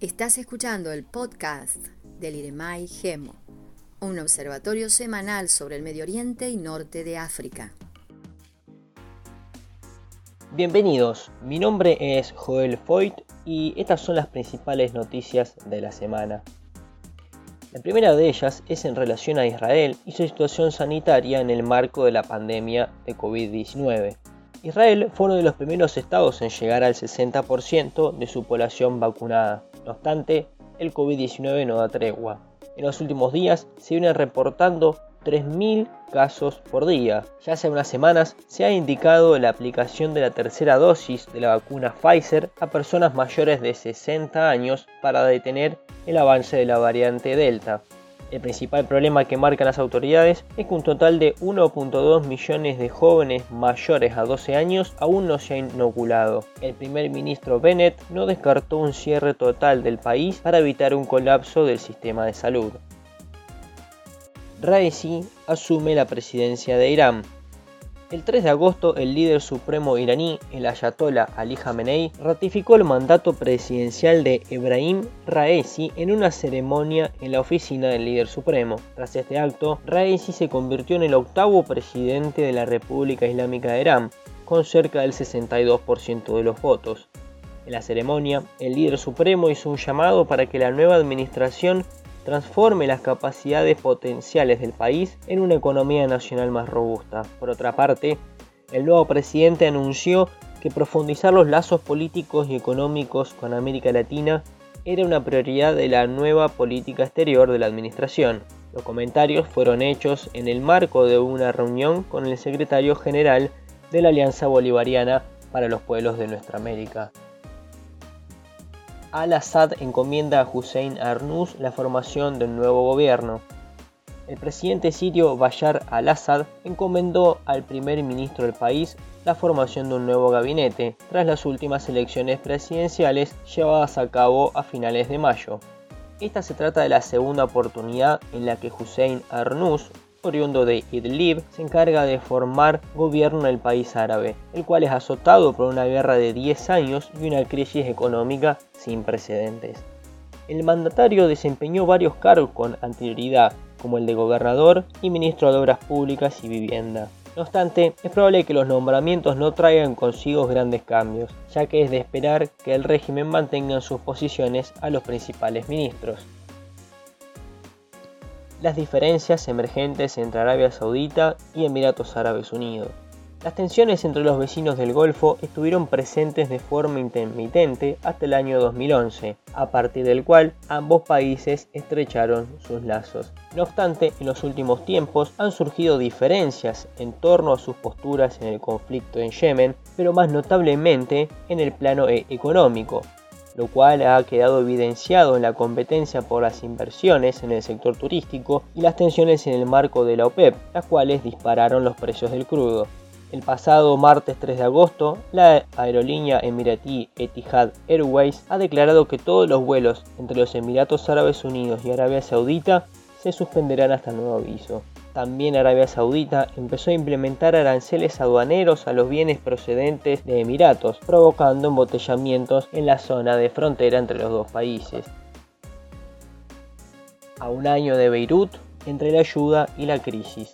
Estás escuchando el podcast del IREMAI GEMO, un observatorio semanal sobre el Medio Oriente y Norte de África. Bienvenidos, mi nombre es Joel Foyt y estas son las principales noticias de la semana. La primera de ellas es en relación a Israel y su situación sanitaria en el marco de la pandemia de COVID-19. Israel fue uno de los primeros estados en llegar al 60% de su población vacunada. No obstante, el COVID-19 no da tregua. En los últimos días se vienen reportando 3.000 casos por día. Ya hace unas semanas se ha indicado la aplicación de la tercera dosis de la vacuna Pfizer a personas mayores de 60 años para detener el avance de la variante Delta. El principal problema que marcan las autoridades es que un total de 1.2 millones de jóvenes mayores a 12 años aún no se han inoculado. El primer ministro Bennett no descartó un cierre total del país para evitar un colapso del sistema de salud. Raisi asume la presidencia de Irán. El 3 de agosto, el líder supremo iraní, el ayatollah Ali Khamenei, ratificó el mandato presidencial de Ebrahim Raisi en una ceremonia en la oficina del líder supremo. Tras este acto, Raisi se convirtió en el octavo presidente de la República Islámica de Irán, con cerca del 62% de los votos. En la ceremonia, el líder supremo hizo un llamado para que la nueva administración transforme las capacidades potenciales del país en una economía nacional más robusta. Por otra parte, el nuevo presidente anunció que profundizar los lazos políticos y económicos con América Latina era una prioridad de la nueva política exterior de la administración. Los comentarios fueron hechos en el marco de una reunión con el secretario general de la Alianza Bolivariana para los Pueblos de Nuestra América, al-Assad encomienda a Hussein Arnous la formación del nuevo gobierno. El presidente sirio Bashar al-Assad encomendó al primer ministro del país la formación de un nuevo gabinete tras las últimas elecciones presidenciales llevadas a cabo a finales de mayo. Esta se trata de la segunda oportunidad en la que Hussein Arnous, oriundo de Idlib, se encarga de formar gobierno en el país árabe, el cual es azotado por una guerra de 10 años y una crisis económica sin precedentes. El mandatario desempeñó varios cargos con anterioridad, como el de gobernador y ministro de Obras Públicas y Vivienda. No obstante, es probable que los nombramientos no traigan consigo grandes cambios, ya que es de esperar que el régimen mantenga en sus posiciones a los principales ministros las diferencias emergentes entre Arabia Saudita y Emiratos Árabes Unidos. Las tensiones entre los vecinos del Golfo estuvieron presentes de forma intermitente hasta el año 2011, a partir del cual ambos países estrecharon sus lazos. No obstante, en los últimos tiempos han surgido diferencias en torno a sus posturas en el conflicto en Yemen, pero más notablemente en el plano económico, lo cual ha quedado evidenciado en la competencia por las inversiones en el sector turístico y las tensiones en el marco de la OPEP, las cuales dispararon los precios del crudo. El pasado martes 3 de agosto, la aerolínea emiratí Etihad Airways ha declarado que todos los vuelos entre los Emiratos Árabes Unidos y Arabia Saudita se suspenderán hasta nuevo aviso. También Arabia Saudita empezó a implementar aranceles aduaneros a los bienes procedentes de Emiratos, provocando embotellamientos en la zona de frontera entre los dos países. A un año de Beirut, entre la ayuda y la crisis.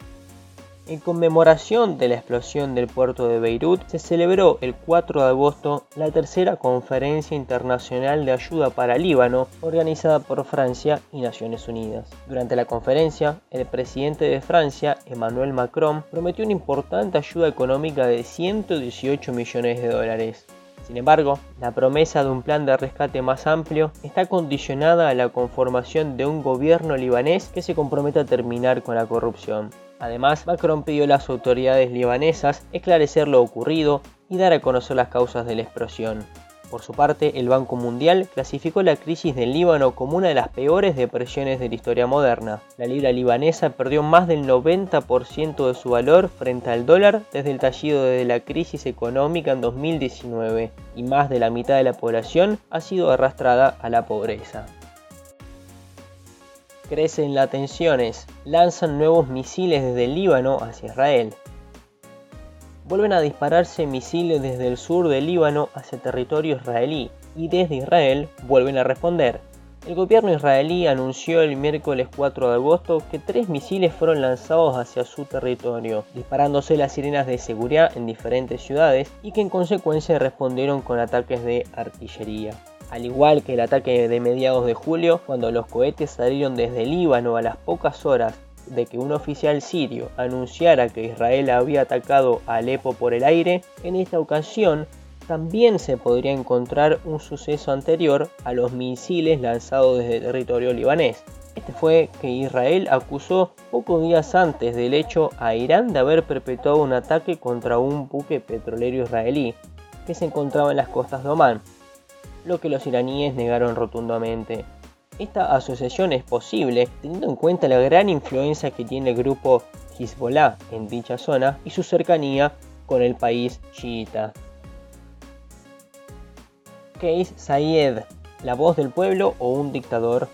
En conmemoración de la explosión del puerto de Beirut, se celebró el 4 de agosto la tercera Conferencia Internacional de Ayuda para Líbano, organizada por Francia y Naciones Unidas. Durante la conferencia, el presidente de Francia, Emmanuel Macron, prometió una importante ayuda económica de 118 millones de dólares. Sin embargo, la promesa de un plan de rescate más amplio está condicionada a la conformación de un gobierno libanés que se comprometa a terminar con la corrupción. Además, Macron pidió a las autoridades libanesas esclarecer lo ocurrido y dar a conocer las causas de la explosión. Por su parte, el Banco Mundial clasificó la crisis del Líbano como una de las peores depresiones de la historia moderna. La libra libanesa perdió más del 90% de su valor frente al dólar desde el tallido de la crisis económica en 2019 y más de la mitad de la población ha sido arrastrada a la pobreza. Crecen las tensiones, lanzan nuevos misiles desde el Líbano hacia Israel. vuelven a dispararse misiles desde el sur del Líbano hacia territorio israelí y desde Israel vuelven a responder. El gobierno israelí anunció el miércoles 4 de agosto que tres misiles fueron lanzados hacia su territorio, disparándose las sirenas de seguridad en diferentes ciudades y que en consecuencia respondieron con ataques de artillería. Al igual que el ataque de mediados de julio, cuando los cohetes salieron desde Líbano a las pocas horas de que un oficial sirio anunciara que Israel había atacado Alepo por el aire, en esta ocasión también se podría encontrar un suceso anterior a los misiles lanzados desde el territorio libanés. Este fue que Israel acusó pocos días antes del hecho a Irán de haber perpetuado un ataque contra un buque petrolero israelí que se encontraba en las costas de Omán, lo que los iraníes negaron rotundamente. Esta asociación es posible teniendo en cuenta la gran influencia que tiene el grupo Hezbollah en dicha zona y su cercanía con el país chiita. Case Sayed, la voz del pueblo o un dictador.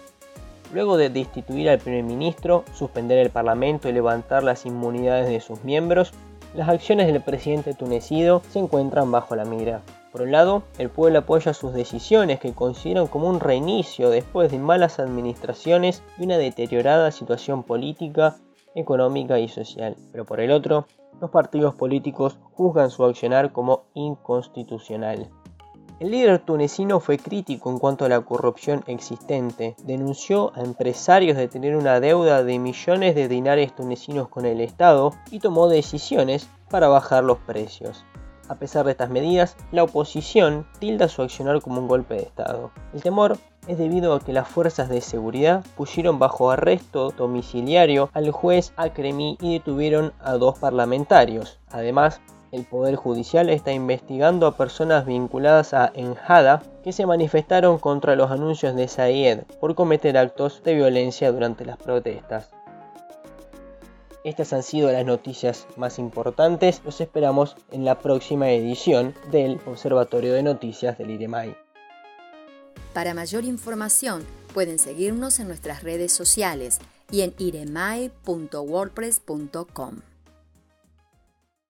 Luego de destituir al primer ministro, suspender el parlamento y levantar las inmunidades de sus miembros, las acciones del presidente tunecido se encuentran bajo la mira. Por un lado, el pueblo apoya sus decisiones que consideran como un reinicio después de malas administraciones y una deteriorada situación política, económica y social. Pero por el otro, los partidos políticos juzgan su accionar como inconstitucional. El líder tunecino fue crítico en cuanto a la corrupción existente, denunció a empresarios de tener una deuda de millones de dinares tunecinos con el Estado y tomó decisiones para bajar los precios. A pesar de estas medidas, la oposición tilda su accionar como un golpe de Estado. El temor es debido a que las fuerzas de seguridad pusieron bajo arresto domiciliario al juez Akremi y detuvieron a dos parlamentarios. Además, el Poder Judicial está investigando a personas vinculadas a Enjada que se manifestaron contra los anuncios de Said por cometer actos de violencia durante las protestas. Estas han sido las noticias más importantes. Los esperamos en la próxima edición del Observatorio de Noticias del IREMAI. Para mayor información pueden seguirnos en nuestras redes sociales y en iremai.wordpress.com.